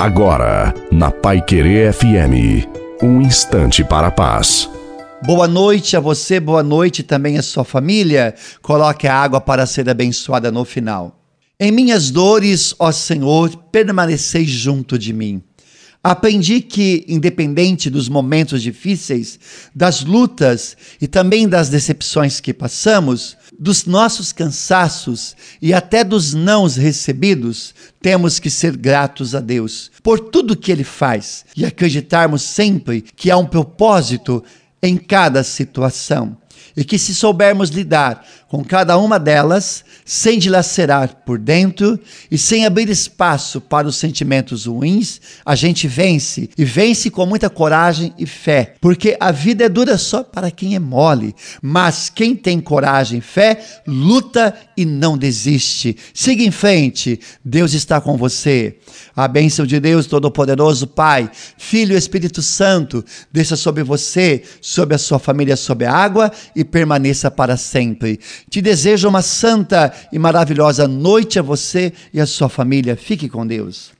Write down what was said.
Agora, na Pai Querer FM, um instante para a paz. Boa noite a você, boa noite também à sua família. Coloque a água para ser abençoada no final. Em minhas dores, ó Senhor, permaneceis junto de mim. Aprendi que, independente dos momentos difíceis, das lutas e também das decepções que passamos, dos nossos cansaços e até dos nãos recebidos, temos que ser gratos a Deus por tudo que Ele faz e acreditarmos sempre que há um propósito em cada situação e que, se soubermos lidar com cada uma delas, sem dilacerar por dentro e sem abrir espaço para os sentimentos ruins, a gente vence e vence com muita coragem e fé, porque a vida é dura só para quem é mole, mas quem tem coragem e fé luta e não desiste. Siga em frente, Deus está com você. A bênção de Deus Todo-Poderoso, Pai, Filho e Espírito Santo, desça sobre você, sobre a sua família, sobre a água e permaneça para sempre. Te desejo uma santa e maravilhosa noite a você e a sua família. Fique com Deus.